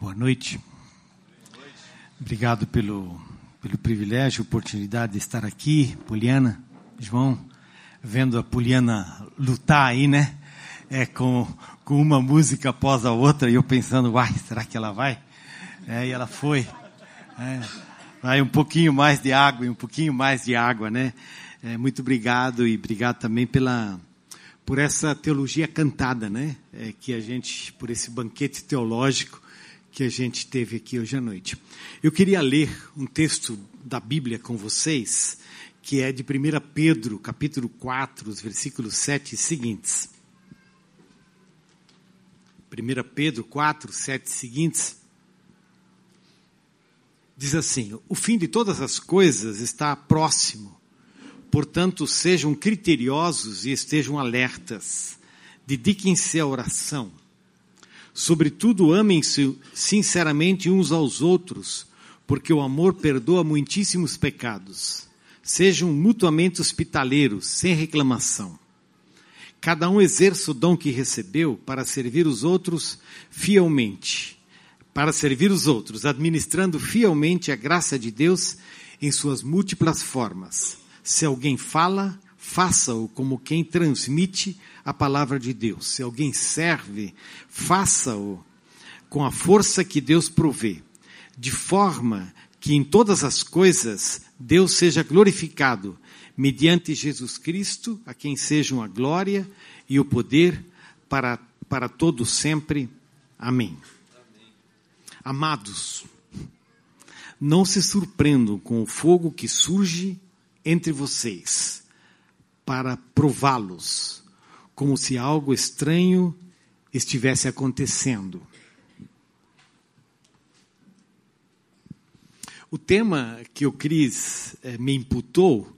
Boa noite. Obrigado pelo, pelo privilégio, oportunidade de estar aqui. Poliana, João, vendo a Poliana lutar aí, né? É, com, com uma música após a outra, e eu pensando, uai, será que ela vai? É, e ela foi. É, vai um pouquinho mais de água e um pouquinho mais de água, né? É, muito obrigado e obrigado também pela por essa teologia cantada, né? É, que a gente, por esse banquete teológico que a gente teve aqui hoje à noite. Eu queria ler um texto da Bíblia com vocês, que é de 1 Pedro, capítulo 4, os versículos 7 e seguintes. 1 Pedro 4, 7 seguintes. Diz assim: O fim de todas as coisas está próximo. Portanto, sejam criteriosos e estejam alertas. Dediquem-se à oração Sobretudo, amem-se sinceramente uns aos outros, porque o amor perdoa muitíssimos pecados. Sejam mutuamente hospitaleiros, sem reclamação. Cada um exerça o dom que recebeu para servir os outros fielmente. Para servir os outros, administrando fielmente a graça de Deus em suas múltiplas formas. Se alguém fala, faça-o como quem transmite a palavra de Deus. Se alguém serve, faça-o com a força que Deus provê, de forma que em todas as coisas Deus seja glorificado, mediante Jesus Cristo, a quem sejam a glória e o poder para, para todos sempre. Amém. Amém. Amados, não se surpreendam com o fogo que surge entre vocês para prová-los, como se algo estranho estivesse acontecendo. O tema que o Cris eh, me imputou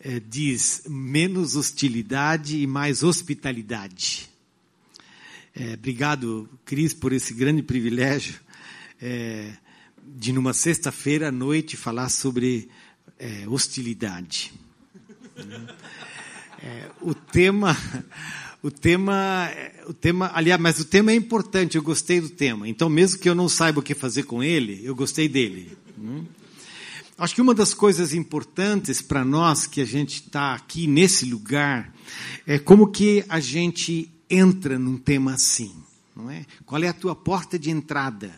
eh, diz menos hostilidade e mais hospitalidade. Eh, obrigado, Cris, por esse grande privilégio de, numa sexta-feira à noite, falar sobre hostilidade. É, o tema, o tema, o tema, aliás, mas o tema é importante. Eu gostei do tema. Então, mesmo que eu não saiba o que fazer com ele, eu gostei dele. Hum? Acho que uma das coisas importantes para nós que a gente está aqui nesse lugar é como que a gente entra num tema assim, não é? Qual é a tua porta de entrada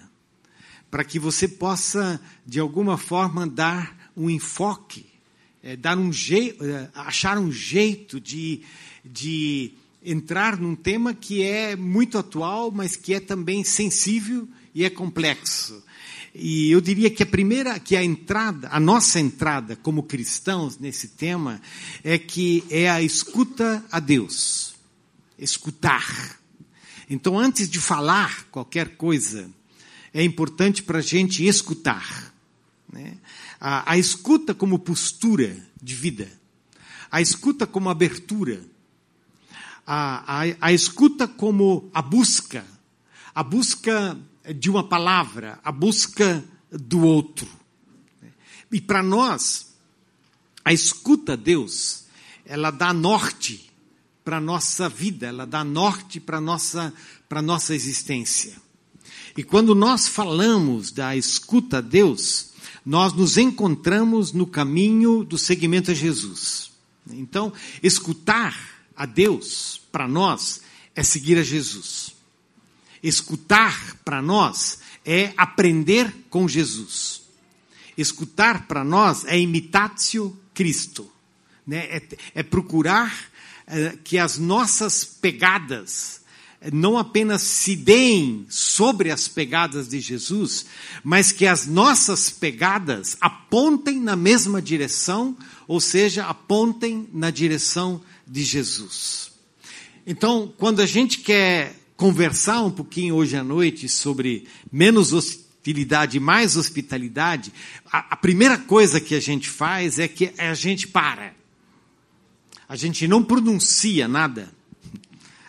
para que você possa de alguma forma dar um enfoque é, dar um jeito, é, achar um jeito de, de entrar num tema que é muito atual, mas que é também sensível e é complexo. E eu diria que a primeira, que a entrada, a nossa entrada como cristãos nesse tema é que é a escuta a Deus. Escutar. Então, antes de falar qualquer coisa, é importante para a gente escutar. Né? A, a escuta como postura de vida, a escuta como abertura, a, a, a escuta como a busca, a busca de uma palavra, a busca do outro. E para nós, a escuta a Deus, ela dá norte para a nossa vida, ela dá norte para a nossa, nossa existência. E quando nós falamos da escuta a Deus, nós nos encontramos no caminho do seguimento a Jesus. Então, escutar a Deus, para nós, é seguir a Jesus. Escutar, para nós, é aprender com Jesus. Escutar, para nós, é imitatio Cristo. Né? É, é procurar é, que as nossas pegadas não apenas se deem sobre as pegadas de Jesus, mas que as nossas pegadas apontem na mesma direção, ou seja, apontem na direção de Jesus. Então, quando a gente quer conversar um pouquinho hoje à noite sobre menos hostilidade e mais hospitalidade, a, a primeira coisa que a gente faz é que a gente para. A gente não pronuncia nada.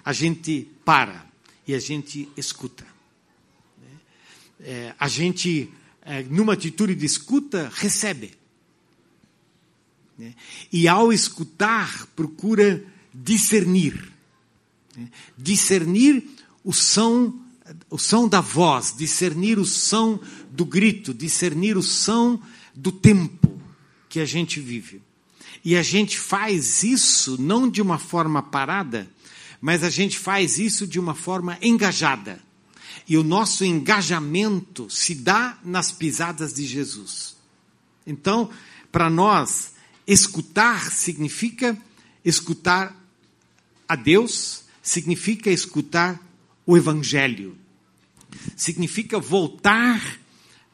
A gente para e a gente escuta. É, a gente, é, numa atitude de escuta, recebe. Né? E ao escutar, procura discernir. Né? Discernir o som, o som da voz, discernir o som do grito, discernir o som do tempo que a gente vive. E a gente faz isso não de uma forma parada, mas a gente faz isso de uma forma engajada. E o nosso engajamento se dá nas pisadas de Jesus. Então, para nós, escutar significa escutar a Deus, significa escutar o Evangelho, significa voltar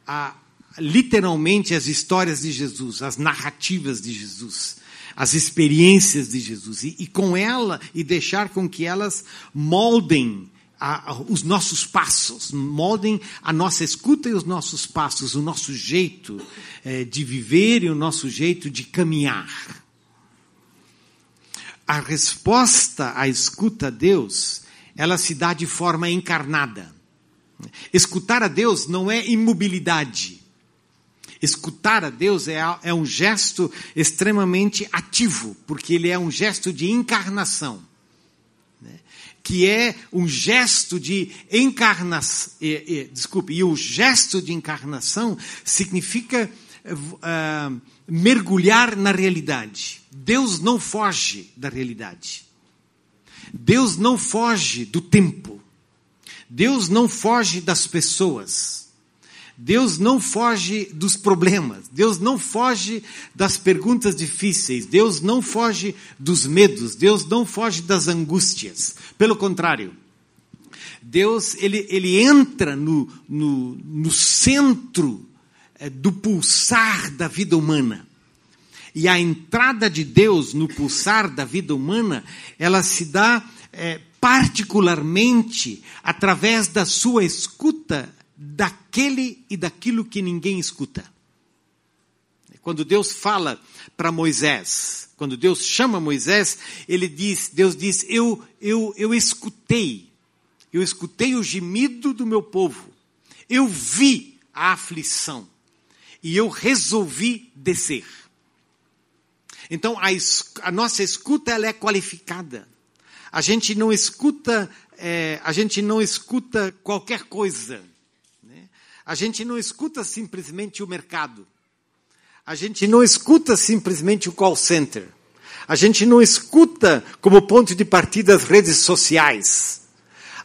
a literalmente as histórias de Jesus, as narrativas de Jesus, as experiências de Jesus, e, e com ela, e deixar com que elas moldem a, a, os nossos passos, moldem a nossa escuta e os nossos passos, o nosso jeito é, de viver e o nosso jeito de caminhar. A resposta à escuta a Deus, ela se dá de forma encarnada. Escutar a Deus não é imobilidade. Escutar a Deus é, é um gesto extremamente ativo, porque ele é um gesto de encarnação. Né? Que é um gesto de encarnação. desculpe, e o gesto de encarnação significa uh, mergulhar na realidade. Deus não foge da realidade. Deus não foge do tempo. Deus não foge das pessoas. Deus não foge dos problemas, Deus não foge das perguntas difíceis, Deus não foge dos medos, Deus não foge das angústias. Pelo contrário, Deus ele, ele entra no, no, no centro é, do pulsar da vida humana. E a entrada de Deus no pulsar da vida humana, ela se dá é, particularmente através da sua escuta daquele e daquilo que ninguém escuta. Quando Deus fala para Moisés, quando Deus chama Moisés, ele diz, Deus diz: "Eu eu eu escutei. Eu escutei o gemido do meu povo. Eu vi a aflição e eu resolvi descer." Então a, a nossa escuta ela é qualificada. A gente não escuta, é, a gente não escuta qualquer coisa. A gente não escuta simplesmente o mercado. A gente não escuta simplesmente o call center. A gente não escuta como ponto de partida as redes sociais.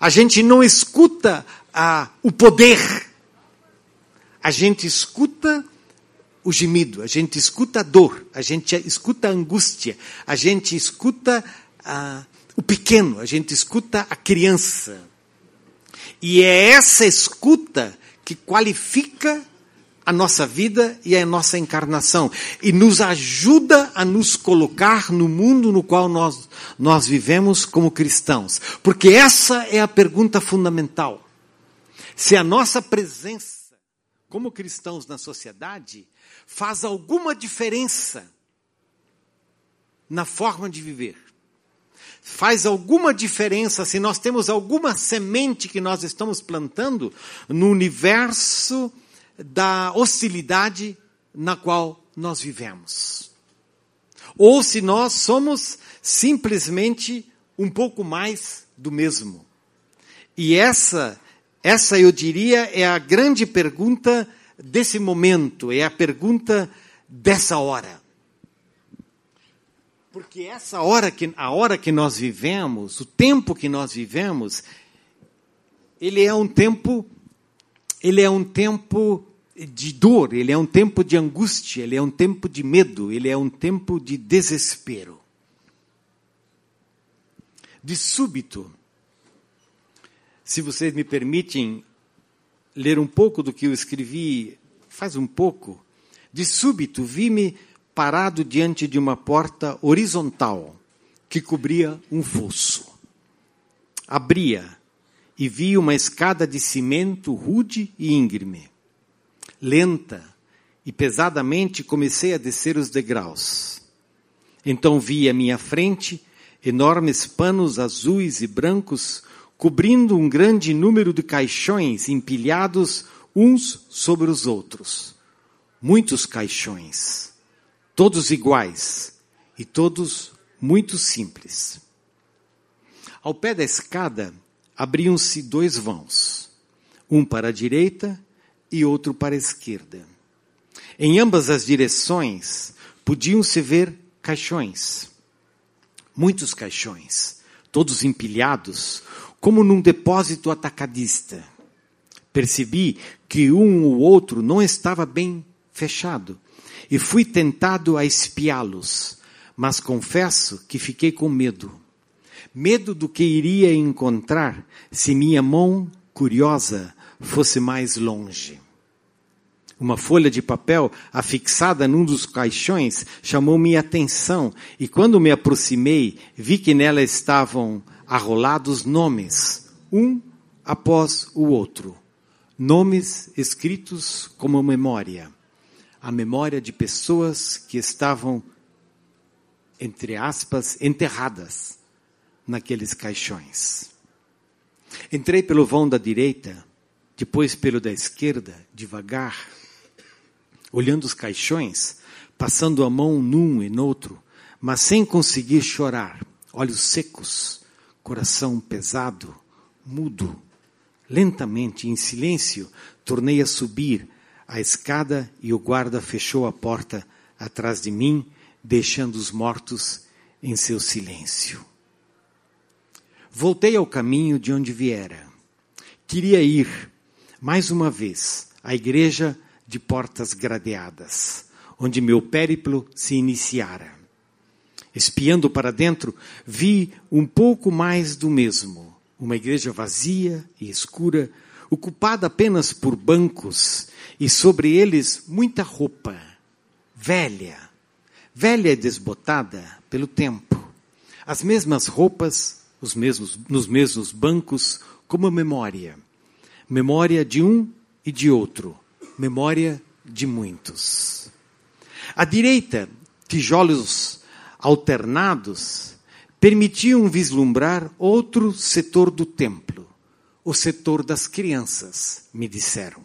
A gente não escuta ah, o poder. A gente escuta o gemido, a gente escuta a dor, a gente escuta a angústia, a gente escuta ah, o pequeno, a gente escuta a criança. E é essa escuta que qualifica a nossa vida e a nossa encarnação e nos ajuda a nos colocar no mundo no qual nós, nós vivemos como cristãos. Porque essa é a pergunta fundamental. Se a nossa presença como cristãos na sociedade faz alguma diferença na forma de viver faz alguma diferença se nós temos alguma semente que nós estamos plantando no universo da hostilidade na qual nós vivemos. Ou se nós somos simplesmente um pouco mais do mesmo. E essa, essa eu diria, é a grande pergunta desse momento, é a pergunta dessa hora. Porque essa hora que a hora que nós vivemos, o tempo que nós vivemos, ele é um tempo ele é um tempo de dor, ele é um tempo de angústia, ele é um tempo de medo, ele é um tempo de desespero. De súbito, se vocês me permitem ler um pouco do que eu escrevi faz um pouco, de súbito vi-me parado diante de uma porta horizontal que cobria um fosso. Abria e vi uma escada de cimento rude e íngreme. Lenta e pesadamente comecei a descer os degraus. Então vi à minha frente enormes panos azuis e brancos cobrindo um grande número de caixões empilhados uns sobre os outros. Muitos caixões todos iguais e todos muito simples. Ao pé da escada abriam-se dois vãos. um para a direita e outro para a esquerda. Em ambas as direções podiam-se ver caixões, muitos caixões, todos empilhados, como num depósito atacadista. Percebi que um ou outro não estava bem fechado e fui tentado a espiá-los, mas confesso que fiquei com medo. Medo do que iria encontrar se minha mão, curiosa, fosse mais longe. Uma folha de papel afixada num dos caixões chamou minha atenção e quando me aproximei, vi que nela estavam arrolados nomes, um após o outro. Nomes escritos como memória. A memória de pessoas que estavam, entre aspas, enterradas naqueles caixões. Entrei pelo vão da direita, depois pelo da esquerda, devagar olhando os caixões, passando a mão num e noutro, mas sem conseguir chorar, olhos secos, coração pesado, mudo. Lentamente, em silêncio, tornei a subir a escada e o guarda fechou a porta atrás de mim, deixando os mortos em seu silêncio. Voltei ao caminho de onde viera. Queria ir, mais uma vez, à igreja de portas gradeadas, onde meu périplo se iniciara. Espiando para dentro, vi um pouco mais do mesmo. Uma igreja vazia e escura, ocupada apenas por bancos e sobre eles muita roupa, velha, velha e desbotada pelo tempo. As mesmas roupas, os mesmos, nos mesmos bancos, como memória. Memória de um e de outro, memória de muitos. À direita, tijolos alternados permitiam vislumbrar outro setor do templo, o setor das crianças, me disseram.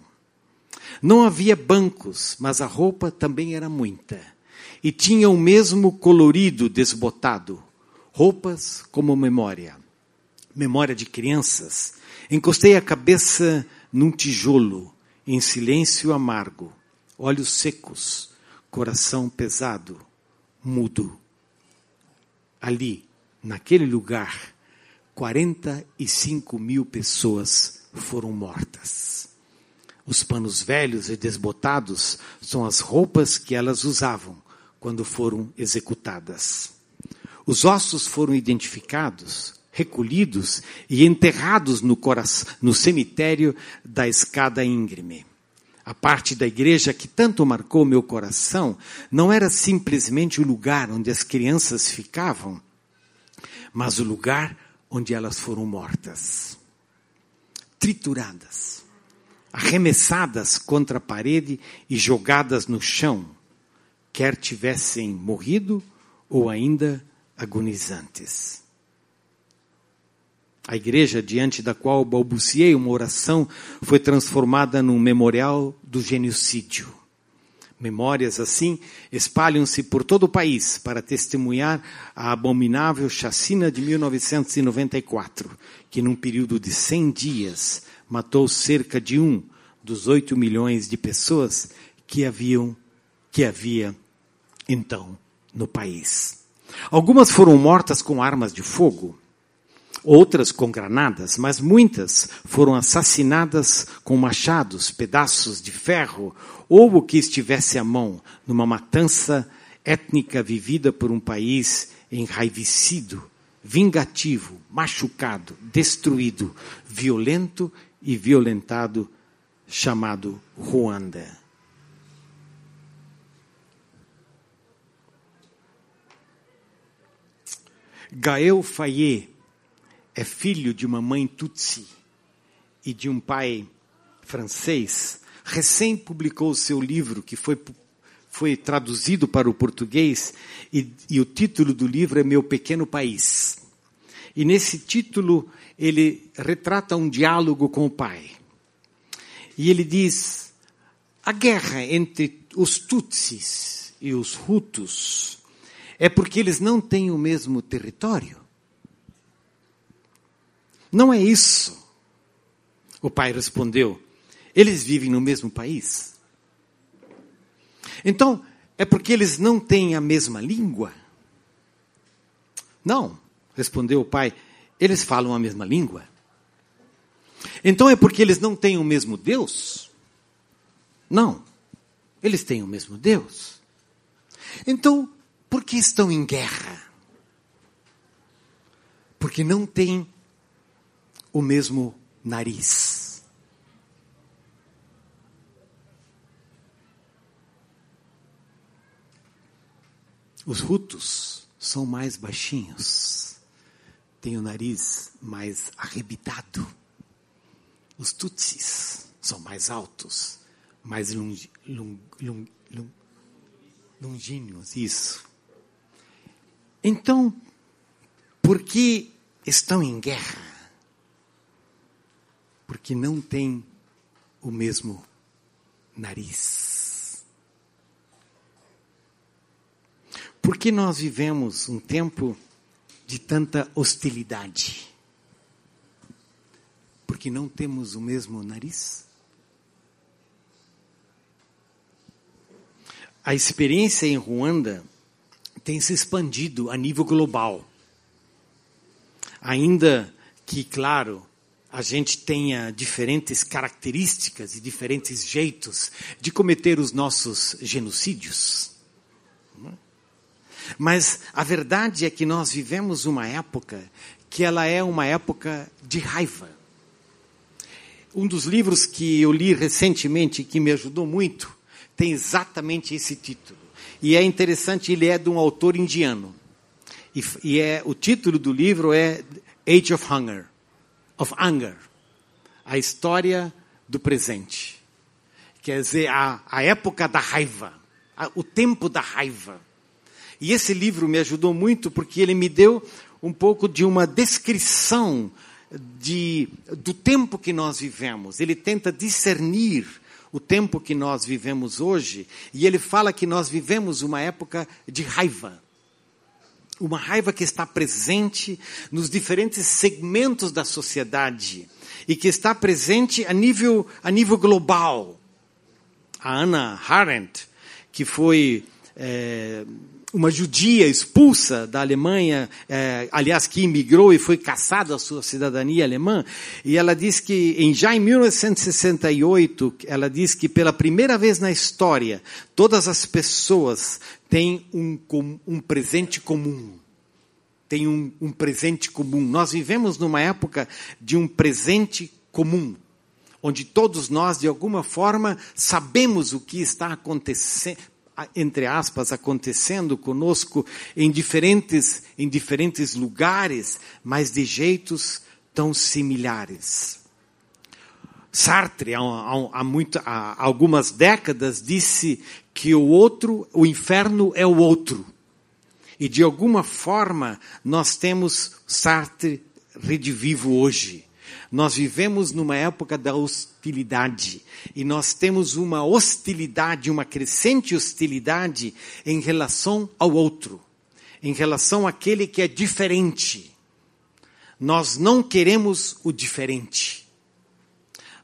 Não havia bancos, mas a roupa também era muita. E tinha o mesmo colorido desbotado, roupas como memória. Memória de crianças. Encostei a cabeça num tijolo em silêncio amargo, olhos secos, coração pesado, mudo. Ali, naquele lugar, 45 mil pessoas foram mortas. Os panos velhos e desbotados são as roupas que elas usavam quando foram executadas. Os ossos foram identificados recolhidos e enterrados no, no cemitério da escada íngreme. A parte da igreja que tanto marcou meu coração não era simplesmente o lugar onde as crianças ficavam, mas o lugar onde elas foram mortas. Trituradas, arremessadas contra a parede e jogadas no chão, quer tivessem morrido ou ainda agonizantes. A igreja diante da qual balbuciei uma oração foi transformada num memorial do genocídio. Memórias assim espalham-se por todo o país para testemunhar a abominável chacina de 1994, que num período de 100 dias matou cerca de um dos 8 milhões de pessoas que haviam que havia então no país. Algumas foram mortas com armas de fogo, outras com granadas, mas muitas foram assassinadas com machados, pedaços de ferro ou o que estivesse à mão, numa matança étnica vivida por um país enraivecido, vingativo, machucado, destruído, violento e violentado, chamado Ruanda. Gael Faye é filho de uma mãe tutsi e de um pai francês, recém publicou seu livro, que foi, foi traduzido para o português, e, e o título do livro é Meu Pequeno País. E nesse título ele retrata um diálogo com o pai. E ele diz: a guerra entre os Tutsis e os Hutus é porque eles não têm o mesmo território. Não é isso. O pai respondeu: Eles vivem no mesmo país. Então, é porque eles não têm a mesma língua? Não, respondeu o pai, eles falam a mesma língua. Então é porque eles não têm o mesmo Deus? Não, eles têm o mesmo Deus. Então, por que estão em guerra? Porque não têm o mesmo nariz. Os rutos são mais baixinhos, têm o nariz mais arrebitado. Os tutsis são mais altos, mais longi, long, long, long, longínquos, isso. Então, por que estão em guerra? Porque não têm o mesmo nariz. Por que nós vivemos um tempo de tanta hostilidade? Porque não temos o mesmo nariz? A experiência em Ruanda tem se expandido a nível global. Ainda que, claro, a gente tenha diferentes características e diferentes jeitos de cometer os nossos genocídios. Mas a verdade é que nós vivemos uma época que ela é uma época de raiva. Um dos livros que eu li recentemente que me ajudou muito tem exatamente esse título. E é interessante, ele é de um autor indiano. E, e é o título do livro é Age of Hunger, of Anger, a história do presente. Quer dizer, a, a época da raiva, a, o tempo da raiva. E esse livro me ajudou muito porque ele me deu um pouco de uma descrição de, do tempo que nós vivemos. Ele tenta discernir o tempo que nós vivemos hoje e ele fala que nós vivemos uma época de raiva. Uma raiva que está presente nos diferentes segmentos da sociedade e que está presente a nível, a nível global. A Anna Arendt, que foi é, uma judia expulsa da Alemanha, é, aliás, que imigrou e foi caçada a sua cidadania alemã, e ela diz que, em, já em 1968, ela diz que pela primeira vez na história, todas as pessoas têm um, um presente comum. Têm um, um presente comum. Nós vivemos numa época de um presente comum onde todos nós, de alguma forma, sabemos o que está acontecendo, entre aspas, acontecendo conosco em diferentes, em diferentes lugares, mas de jeitos tão similares. Sartre, há, há, muito, há algumas décadas, disse que o outro, o inferno é o outro. E de alguma forma nós temos Sartre redivivo hoje. Nós vivemos numa época da hostilidade e nós temos uma hostilidade, uma crescente hostilidade em relação ao outro, em relação àquele que é diferente. Nós não queremos o diferente.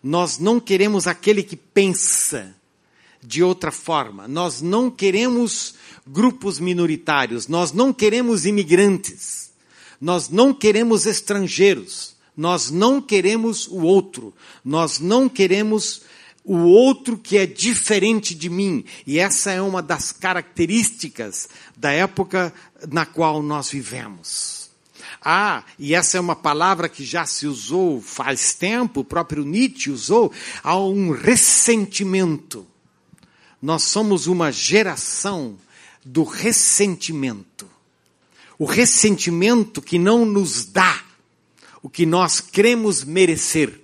Nós não queremos aquele que pensa de outra forma. Nós não queremos grupos minoritários. Nós não queremos imigrantes. Nós não queremos estrangeiros. Nós não queremos o outro. Nós não queremos o outro que é diferente de mim. E essa é uma das características da época na qual nós vivemos. Ah, e essa é uma palavra que já se usou faz tempo, o próprio Nietzsche usou, há um ressentimento. Nós somos uma geração do ressentimento. O ressentimento que não nos dá o que nós cremos merecer.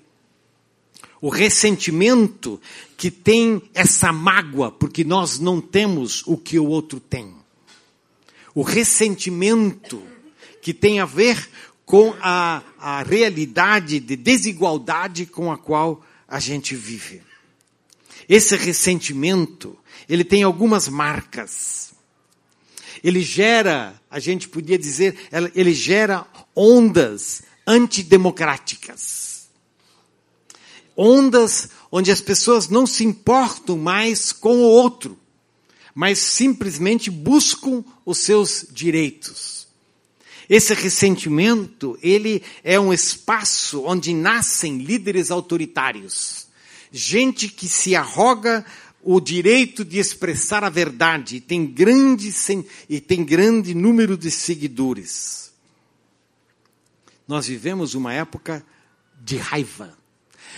O ressentimento que tem essa mágoa porque nós não temos o que o outro tem. O ressentimento que tem a ver com a, a realidade de desigualdade com a qual a gente vive. Esse ressentimento, ele tem algumas marcas. Ele gera, a gente podia dizer, ele gera ondas antidemocráticas. Ondas onde as pessoas não se importam mais com o outro, mas simplesmente buscam os seus direitos. Esse ressentimento, ele é um espaço onde nascem líderes autoritários. Gente que se arroga o direito de expressar a verdade e tem grande, e tem grande número de seguidores. Nós vivemos uma época de raiva.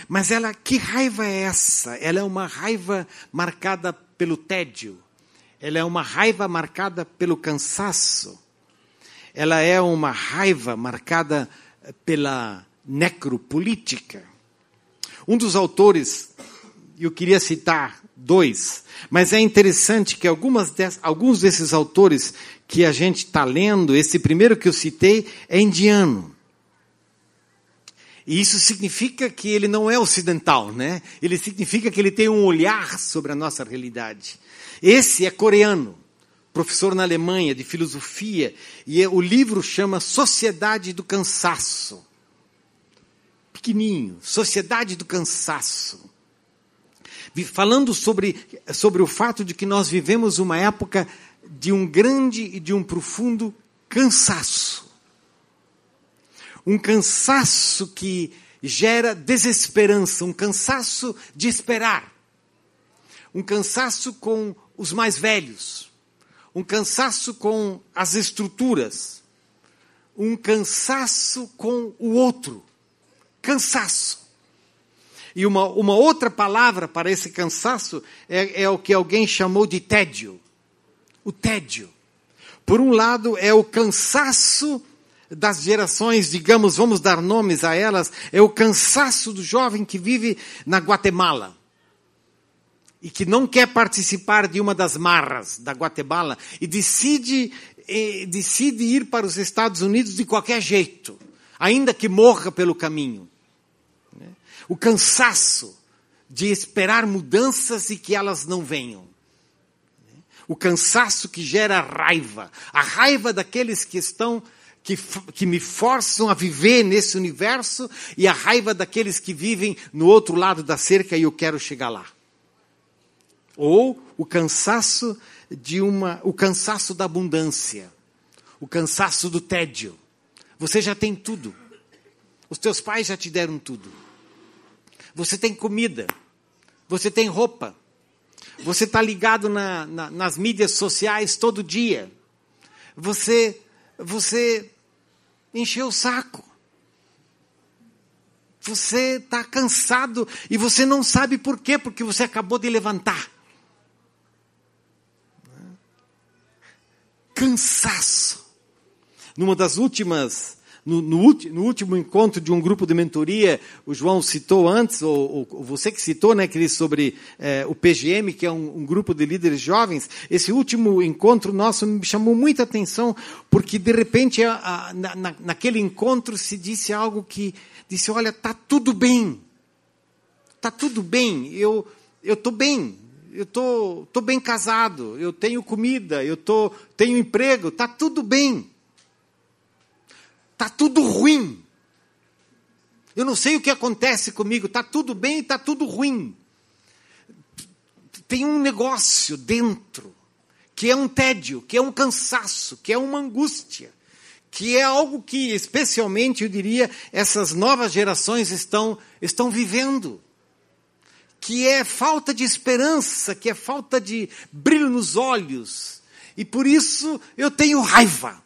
Mas ela, que raiva é essa? Ela é uma raiva marcada pelo tédio. Ela é uma raiva marcada pelo cansaço. Ela é uma raiva marcada pela necropolítica. Um dos autores, eu queria citar dois, mas é interessante que algumas alguns desses autores que a gente está lendo, esse primeiro que eu citei, é indiano. E isso significa que ele não é ocidental, né? Ele significa que ele tem um olhar sobre a nossa realidade. Esse é coreano, professor na Alemanha de filosofia, e é, o livro chama Sociedade do Cansaço. Pequenininho, Sociedade do Cansaço. Falando sobre, sobre o fato de que nós vivemos uma época de um grande e de um profundo cansaço um cansaço que gera desesperança, um cansaço de esperar, um cansaço com os mais velhos, um cansaço com as estruturas, um cansaço com o outro. Cansaço. E uma, uma outra palavra para esse cansaço é, é o que alguém chamou de tédio. O tédio. Por um lado, é o cansaço das gerações, digamos, vamos dar nomes a elas, é o cansaço do jovem que vive na Guatemala e que não quer participar de uma das marras da Guatemala e decide, eh, decide ir para os Estados Unidos de qualquer jeito, ainda que morra pelo caminho. Né? O cansaço de esperar mudanças e que elas não venham. Né? O cansaço que gera raiva, a raiva daqueles que estão que, que me forçam a viver nesse universo e a raiva daqueles que vivem no outro lado da cerca e eu quero chegar lá. Ou o cansaço de uma, o cansaço da abundância, o cansaço do tédio. Você já tem tudo. Os teus pais já te deram tudo. Você tem comida. Você tem roupa. Você está ligado na, na, nas mídias sociais todo dia. Você, você encheu o saco. Você está cansado e você não sabe por quê, porque você acabou de levantar. Cansaço. Numa das últimas no, no, no, último encontro de um grupo de mentoria, o João citou antes, ou, ou você que citou, né, Cris, sobre é, o PGM, que é um, um, grupo de líderes jovens, esse último encontro nosso me chamou muita atenção, porque de repente a, a, na, naquele encontro se disse algo que disse, olha, tá tudo bem, tá tudo bem, eu eu estou bem, eu tô, tô bem casado, eu tenho comida, eu tô, tenho emprego, tá tudo bem. Está tudo ruim. Eu não sei o que acontece comigo, está tudo bem e está tudo ruim. Tem um negócio dentro, que é um tédio, que é um cansaço, que é uma angústia, que é algo que, especialmente, eu diria, essas novas gerações estão, estão vivendo. Que é falta de esperança, que é falta de brilho nos olhos. E por isso eu tenho raiva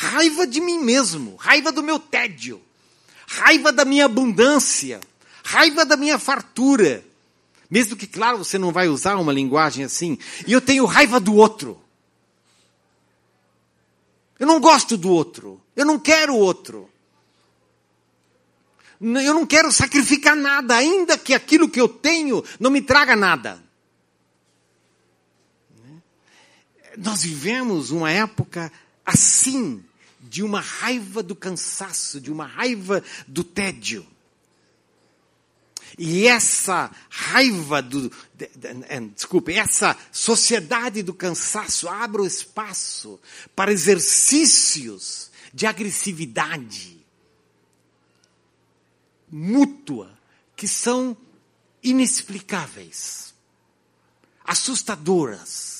raiva de mim mesmo, raiva do meu tédio, raiva da minha abundância, raiva da minha fartura. Mesmo que, claro, você não vai usar uma linguagem assim. E eu tenho raiva do outro. Eu não gosto do outro. Eu não quero o outro. Eu não quero sacrificar nada, ainda que aquilo que eu tenho não me traga nada. Nós vivemos uma época assim, de uma raiva do cansaço, de uma raiva do tédio. E essa raiva do. De, desculpe, essa sociedade do cansaço abre o espaço para exercícios de agressividade mútua, que são inexplicáveis, assustadoras,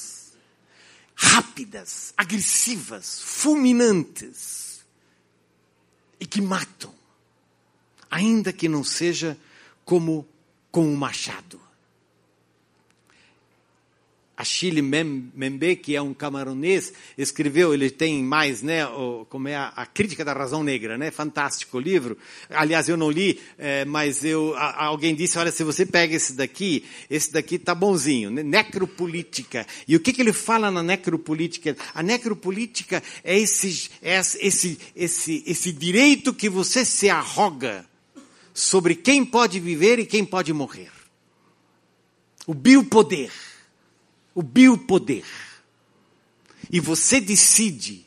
rápidas, agressivas, fulminantes e que matam, ainda que não seja como com um machado. Achille Membe, que é um camaronês, escreveu, ele tem mais, né, o, como é a, a, Crítica da Razão Negra, né, fantástico livro. Aliás, eu não li, é, mas eu, a, alguém disse, olha, se você pega esse daqui, esse daqui tá bonzinho, né, necropolítica. E o que, que ele fala na necropolítica? A necropolítica é esse, é esse, esse, esse direito que você se arroga sobre quem pode viver e quem pode morrer. O biopoder o biopoder. E você decide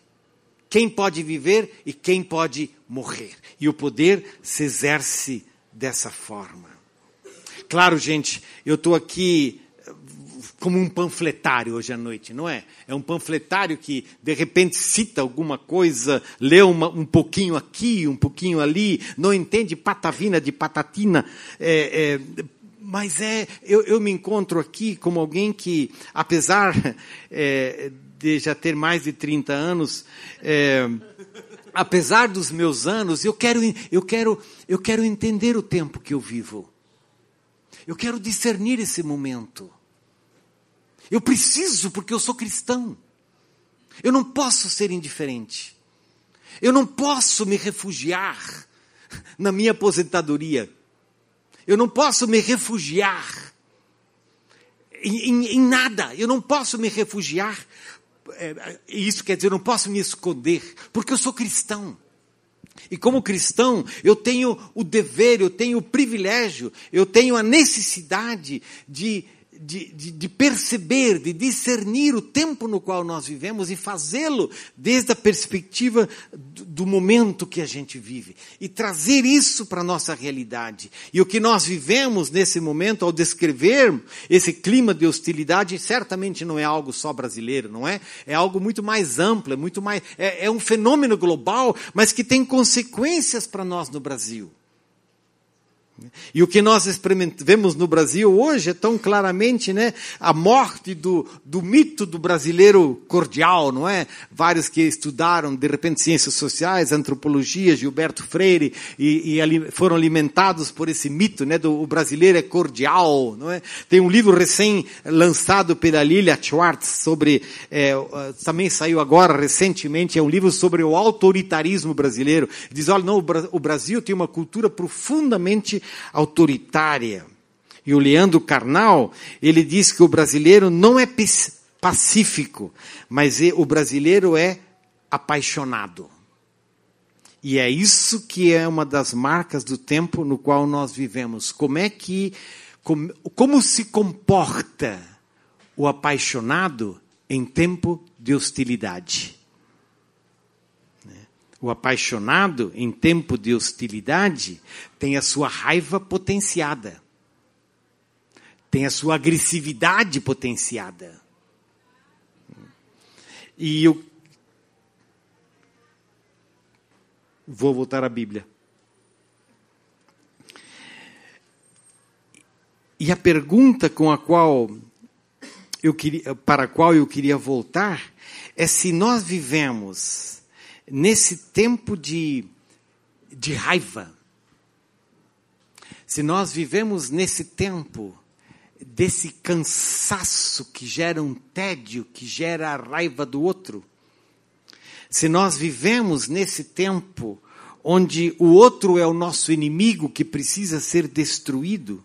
quem pode viver e quem pode morrer. E o poder se exerce dessa forma. Claro, gente, eu estou aqui eh, como um panfletário hoje à noite, não é? É um panfletário que de repente cita alguma coisa, lê uma, um pouquinho aqui, um pouquinho ali, não entende patavina de patatina, é, é, mas é, eu, eu, me encontro aqui como alguém que, apesar é, de já ter mais de 30 anos, é, apesar dos meus anos, eu quero, eu, quero, eu quero entender o tempo que eu vivo. Eu quero discernir esse momento. Eu preciso, porque eu sou cristão. Eu não posso ser indiferente. Eu não posso me refugiar na minha aposentadoria. Eu não posso me refugiar em, em, em nada. Eu não posso me refugiar. É, isso quer dizer, eu não posso me esconder, porque eu sou cristão. E como cristão, eu tenho o dever, eu tenho o privilégio, eu tenho a necessidade de de, de, de, perceber, de discernir o tempo no qual nós vivemos e fazê-lo desde a perspectiva do, do, momento que a gente vive e trazer isso para a nossa realidade. E o que nós vivemos nesse momento, ao descrever esse clima de hostilidade, certamente não é algo só brasileiro, não é? É algo muito mais amplo, é muito mais, é, é um fenômeno global, mas que tem consequências para nós no Brasil. E o que nós vemos no Brasil hoje é tão claramente né, a morte do, do mito do brasileiro cordial, não é? Vários que estudaram, de repente, ciências sociais, antropologia, Gilberto Freire, e, e foram alimentados por esse mito né, do brasileiro é cordial, não é? Tem um livro recém-lançado pela Lilia Schwartz sobre, é, também saiu agora recentemente, é um livro sobre o autoritarismo brasileiro. Diz, olha, não, o Brasil tem uma cultura profundamente autoritária. E o Leandro Carnal, ele diz que o brasileiro não é pacífico, mas o brasileiro é apaixonado. E é isso que é uma das marcas do tempo no qual nós vivemos. Como é que, como, como se comporta o apaixonado em tempo de hostilidade? O apaixonado, em tempo de hostilidade, tem a sua raiva potenciada, tem a sua agressividade potenciada. E eu vou voltar à Bíblia. E a pergunta com a qual eu queria, para a qual eu queria voltar é se nós vivemos nesse tempo de, de raiva, se nós vivemos nesse tempo desse cansaço que gera um tédio, que gera a raiva do outro, se nós vivemos nesse tempo onde o outro é o nosso inimigo que precisa ser destruído,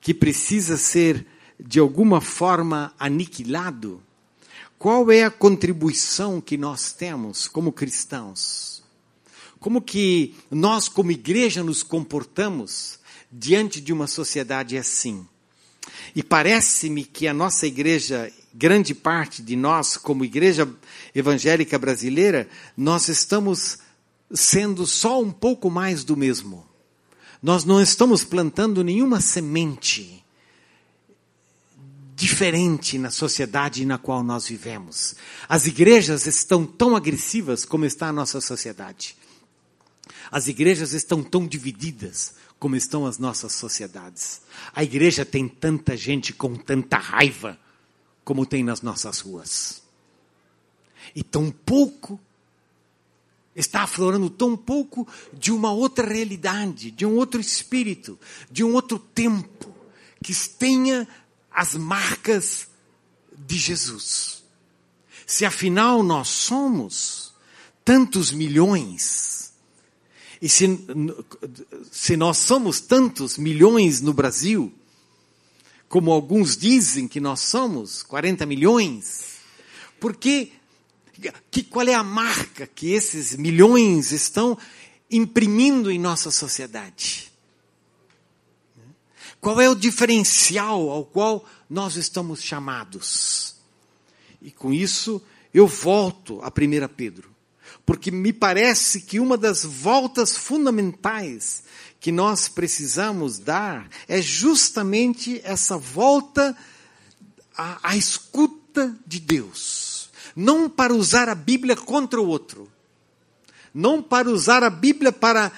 que precisa ser de alguma forma aniquilado, qual é a contribuição que nós temos como cristãos? Como que nós, como igreja, nos comportamos diante de uma sociedade assim? E parece-me que a nossa igreja, grande parte de nós, como igreja evangélica brasileira, nós estamos sendo só um pouco mais do mesmo. Nós não estamos plantando nenhuma semente diferente na sociedade na qual nós vivemos. As igrejas estão tão agressivas como está a nossa sociedade. As igrejas estão tão divididas como estão as nossas sociedades. A igreja tem tanta gente com tanta raiva como tem nas nossas ruas. E tão pouco está aflorando tão pouco de uma outra realidade, de um outro espírito, de um outro tempo, que tenha as marcas de Jesus. Se afinal nós somos tantos milhões, e se, se nós somos tantos milhões no Brasil, como alguns dizem que nós somos, 40 milhões, porque que, qual é a marca que esses milhões estão imprimindo em nossa sociedade? Qual é o diferencial ao qual nós estamos chamados? E com isso eu volto a 1 Pedro, porque me parece que uma das voltas fundamentais que nós precisamos dar é justamente essa volta à, à escuta de Deus. Não para usar a Bíblia contra o outro, não para usar a Bíblia para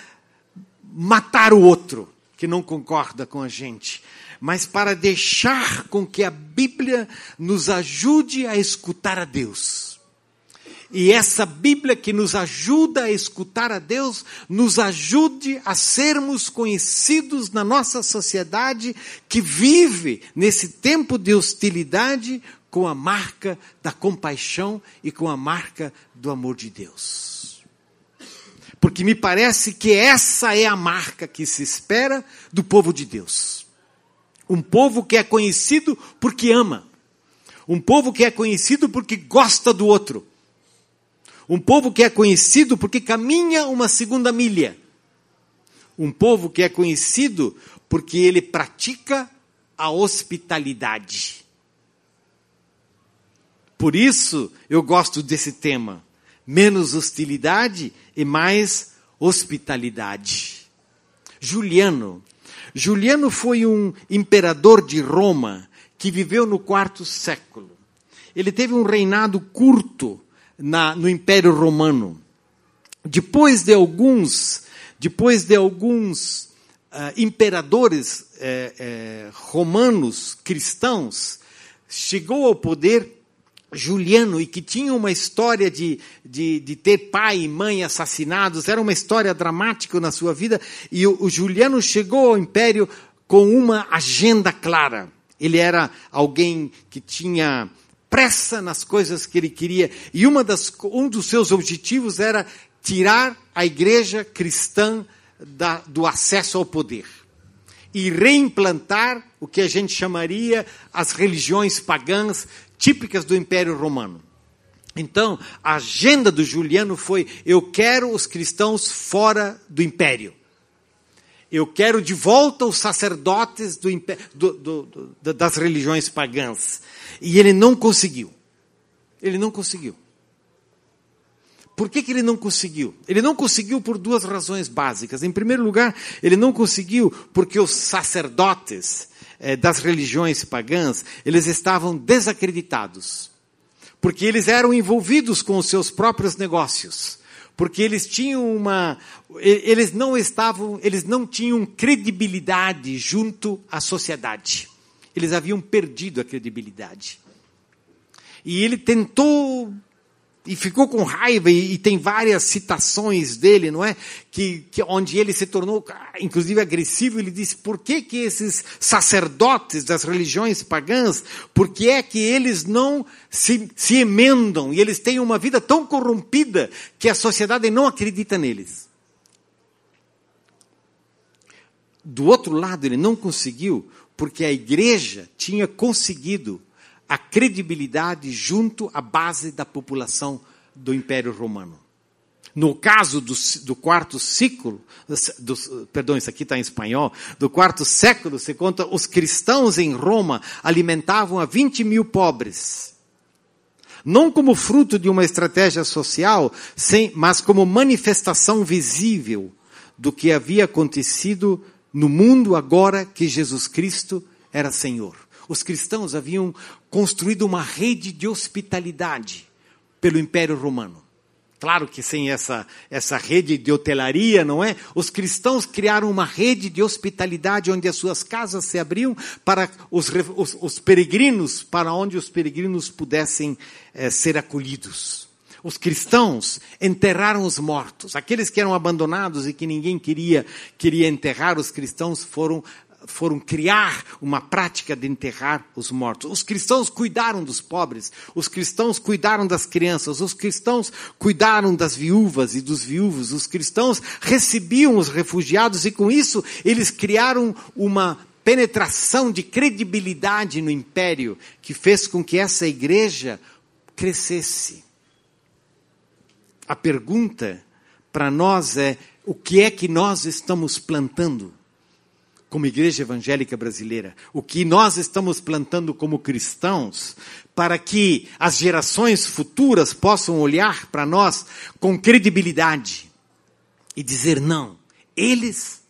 matar o outro que não concorda com a gente, mas para deixar com que a Bíblia nos ajude a escutar a Deus. E essa Bíblia que nos ajuda a escutar a Deus, nos ajude a sermos conhecidos na nossa sociedade que vive nesse tempo de hostilidade com a marca da compaixão e com a marca do amor de Deus. Porque me parece que essa é a marca que se espera do povo de Deus. Um povo que é conhecido porque ama. Um povo que é conhecido porque gosta do outro. Um povo que é conhecido porque caminha uma segunda milha. Um povo que é conhecido porque ele pratica a hospitalidade. Por isso eu gosto desse tema. Menos hostilidade e mais hospitalidade. Juliano. Juliano foi um imperador de Roma que viveu no quarto século. Ele teve um reinado curto na, no Império Romano. Depois de alguns, depois de alguns uh, imperadores eh, eh, romanos cristãos, chegou ao poder Juliano e que tinha uma história de, de, de, ter pai e mãe assassinados, era uma história dramática na sua vida, e o, o Juliano chegou ao império com uma agenda clara. Ele era alguém que tinha pressa nas coisas que ele queria, e uma das, um dos seus objetivos era tirar a igreja cristã da, do acesso ao poder e reimplantar o que a gente chamaria as religiões pagãs típicas do Império Romano. Então, a agenda do Juliano foi: eu quero os cristãos fora do império. Eu quero de volta os sacerdotes do, do, do, das religiões pagãs. E ele não conseguiu. Ele não conseguiu. Por que, que ele não conseguiu? Ele não conseguiu por duas razões básicas. Em primeiro lugar, ele não conseguiu porque os sacerdotes eh, das religiões pagãs, eles estavam desacreditados. Porque eles eram envolvidos com os seus próprios negócios. Porque eles tinham uma. Eles não estavam. Eles não tinham credibilidade junto à sociedade. Eles haviam perdido a credibilidade. E ele tentou e ficou com raiva, e, e, tem várias citações dele, não é? Que, que, onde ele se tornou, inclusive, agressivo, ele disse, por que que esses sacerdotes das religiões pagãs, por que é que eles não se, se emendam, e eles têm uma vida tão corrompida, que a sociedade não acredita neles? Do outro lado, ele não conseguiu, porque a igreja tinha conseguido a credibilidade junto à base da população do Império Romano. No caso do, do quarto século, do, perdão, isso aqui está em espanhol, do quarto século, se conta, os cristãos em Roma alimentavam a 20 mil pobres. Não como fruto de uma estratégia social, sem, mas como manifestação visível do que havia acontecido no mundo agora que Jesus Cristo era Senhor. Os cristãos haviam construído uma rede de hospitalidade pelo Império Romano. Claro que sem essa, essa rede de hotelaria, não é? Os cristãos criaram uma rede de hospitalidade onde as suas casas se abriam para os, os, os peregrinos, para onde os peregrinos pudessem é, ser acolhidos. Os cristãos enterraram os mortos. Aqueles que eram abandonados e que ninguém queria, queria enterrar, os cristãos foram foram criar uma prática de enterrar os mortos. Os cristãos cuidaram dos pobres, os cristãos cuidaram das crianças, os cristãos cuidaram das viúvas e dos viúvos, os cristãos recebiam os refugiados e com isso eles criaram uma penetração de credibilidade no império que fez com que essa igreja crescesse. A pergunta para nós é: o que é que nós estamos plantando? Como igreja evangélica brasileira, o que nós estamos plantando como cristãos, para que as gerações futuras possam olhar para nós com credibilidade e dizer: não, eles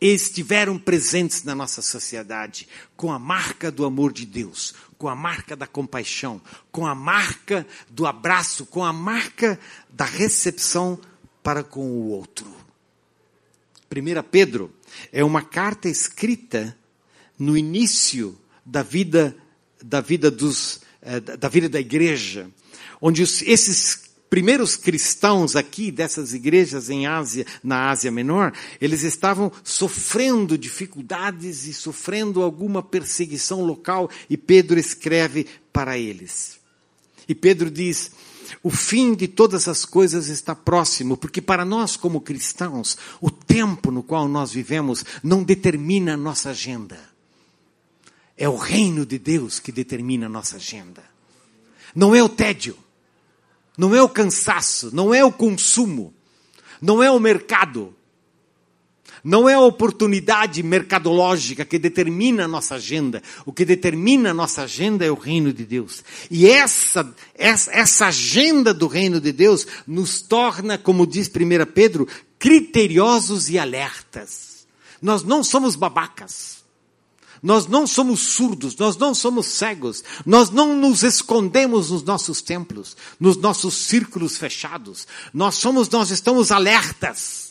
estiveram presentes na nossa sociedade com a marca do amor de Deus, com a marca da compaixão, com a marca do abraço, com a marca da recepção para com o outro. 1 Pedro é uma carta escrita no início da vida da vida dos eh, da vida da igreja, onde esses primeiros cristãos aqui dessas igrejas em Ásia, na Ásia Menor, eles estavam sofrendo dificuldades e sofrendo alguma perseguição local e Pedro escreve para eles. E Pedro diz: o fim de todas as coisas está próximo, porque para nós, como cristãos, o tempo no qual nós vivemos não determina a nossa agenda. É o reino de Deus que determina a nossa agenda. Não é o tédio, não é o cansaço, não é o consumo, não é o mercado, não é a oportunidade mercadológica que determina a nossa agenda. O que determina a nossa agenda é o reino de Deus. E essa, essa, essa agenda do reino de Deus nos torna, como diz 1 Pedro, criteriosos e alertas. Nós não somos babacas. Nós não somos surdos, nós não somos cegos, nós não nos escondemos nos nossos templos, nos nossos círculos fechados. Nós somos, nós estamos alertas.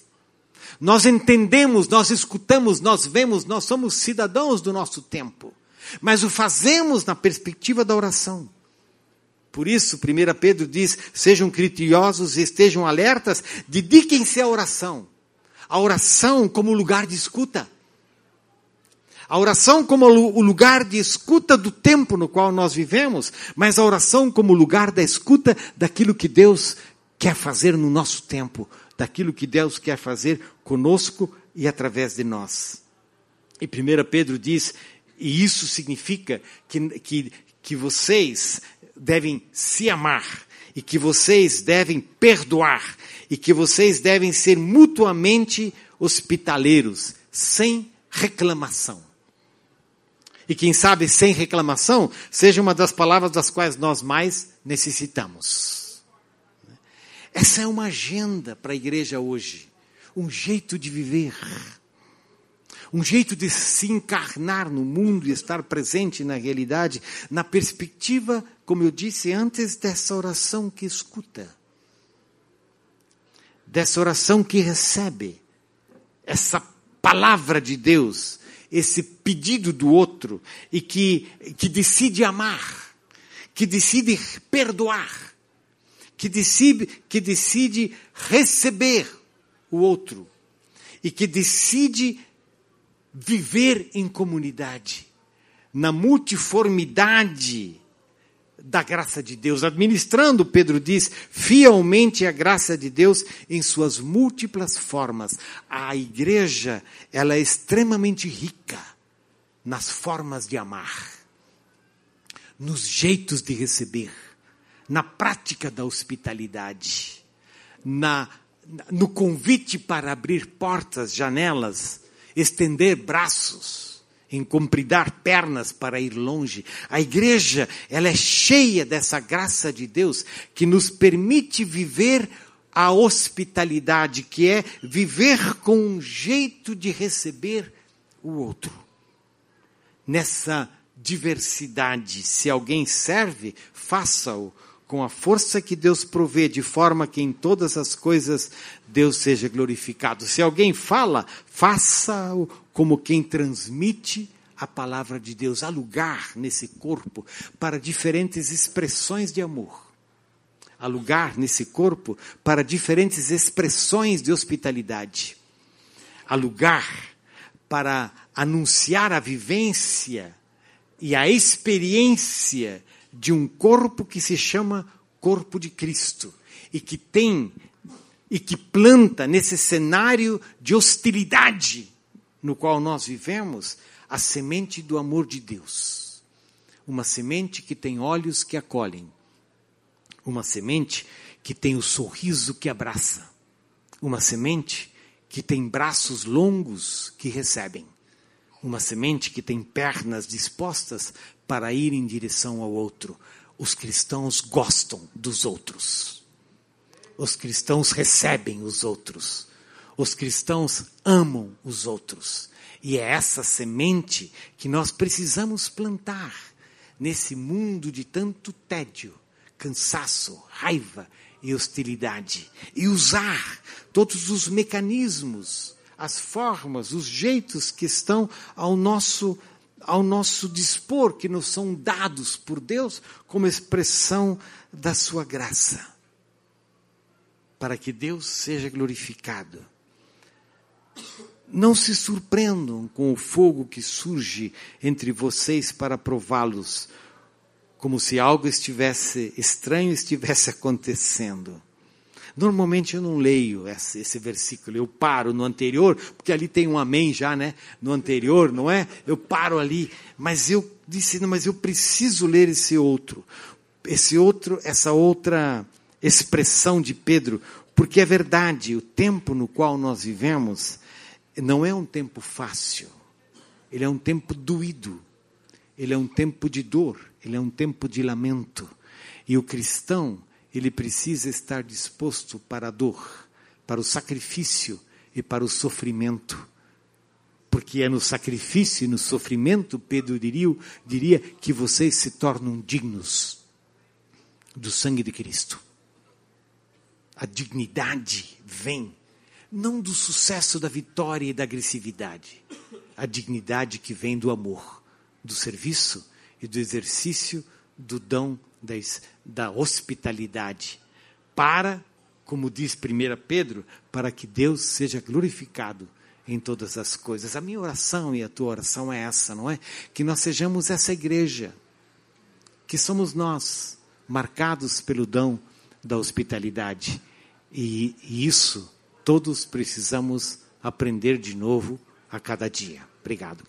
Nós entendemos, nós escutamos, nós vemos, nós somos cidadãos do nosso tempo. Mas o fazemos na perspectiva da oração. Por isso, 1 Pedro diz: sejam criteriosos e estejam alertas, dediquem-se à oração. A oração como lugar de escuta. A oração como o lugar de escuta do tempo no qual nós vivemos, mas a oração como lugar da escuta daquilo que Deus quer fazer no nosso tempo, daquilo que Deus quer fazer conosco e através de nós. E 1 Pedro diz, e isso significa que, que, que vocês devem se amar, e que vocês devem perdoar, e que vocês devem ser mutuamente hospitaleiros, sem reclamação. E quem sabe sem reclamação seja uma das palavras das quais nós mais necessitamos. Essa é uma agenda para a igreja hoje. Um jeito de viver. Um jeito de se encarnar no mundo e estar presente na realidade, na perspectiva, como eu disse antes, dessa oração que escuta. Dessa oração que recebe. Essa palavra de Deus, esse pedido do outro e que, que decide amar, que decide perdoar que decide, que decide receber o outro e que decide viver em comunidade, na multiformidade da graça de Deus, administrando, Pedro diz, fielmente a graça de Deus em suas múltiplas formas. A igreja, ela é extremamente rica nas formas de amar, nos jeitos de receber na prática da hospitalidade, na, no convite para abrir portas, janelas, estender braços, encompridar pernas para ir longe. A igreja, ela é cheia dessa graça de Deus que nos permite viver a hospitalidade, que é viver com um jeito de receber o outro. Nessa diversidade, se alguém serve, faça-o com a força que Deus provê, de forma que em todas as coisas Deus seja glorificado. Se alguém fala, faça-o como quem transmite a palavra de Deus. Há lugar nesse corpo para diferentes expressões de amor. Há lugar nesse corpo para diferentes expressões de hospitalidade. Há lugar para anunciar a vivência e a experiência de um corpo que se chama corpo de Cristo e que tem e que planta nesse cenário de hostilidade no qual nós vivemos a semente do amor de Deus. Uma semente que tem olhos que acolhem. Uma semente que tem o sorriso que abraça. Uma semente que tem braços longos que recebem. Uma semente que tem pernas dispostas para ir em direção ao outro. Os cristãos gostam dos outros. Os cristãos recebem os outros. Os cristãos amam os outros. E é essa semente que nós precisamos plantar nesse mundo de tanto tédio, cansaço, raiva e hostilidade. E usar todos os mecanismos as formas, os jeitos que estão ao nosso ao nosso dispor, que nos são dados por Deus como expressão da sua graça. Para que Deus seja glorificado. Não se surpreendam com o fogo que surge entre vocês para prová-los, como se algo estivesse estranho estivesse acontecendo. Normalmente eu não leio esse, esse, versículo, eu paro no anterior, porque ali tem um amém já, né? No anterior, não é? Eu paro ali, mas eu disse, não, mas eu preciso ler esse outro, esse outro, essa outra expressão de Pedro, porque é verdade, o tempo no qual nós vivemos não é um tempo fácil, ele é um tempo doído, ele é um tempo de dor, ele é um tempo de lamento. E o cristão, ele precisa estar disposto para a dor, para o sacrifício e para o sofrimento. Porque é no sacrifício e no sofrimento, Pedro diria, diria que vocês se tornam dignos do sangue de Cristo. A dignidade vem não do sucesso da vitória e da agressividade, a dignidade que vem do amor, do serviço e do exercício do dom da, da hospitalidade, para, como diz 1 Pedro, para que Deus seja glorificado em todas as coisas. A minha oração e a tua oração é essa, não é? Que nós sejamos essa igreja, que somos nós, marcados pelo dom da hospitalidade. E, e isso todos precisamos aprender de novo a cada dia. Obrigado.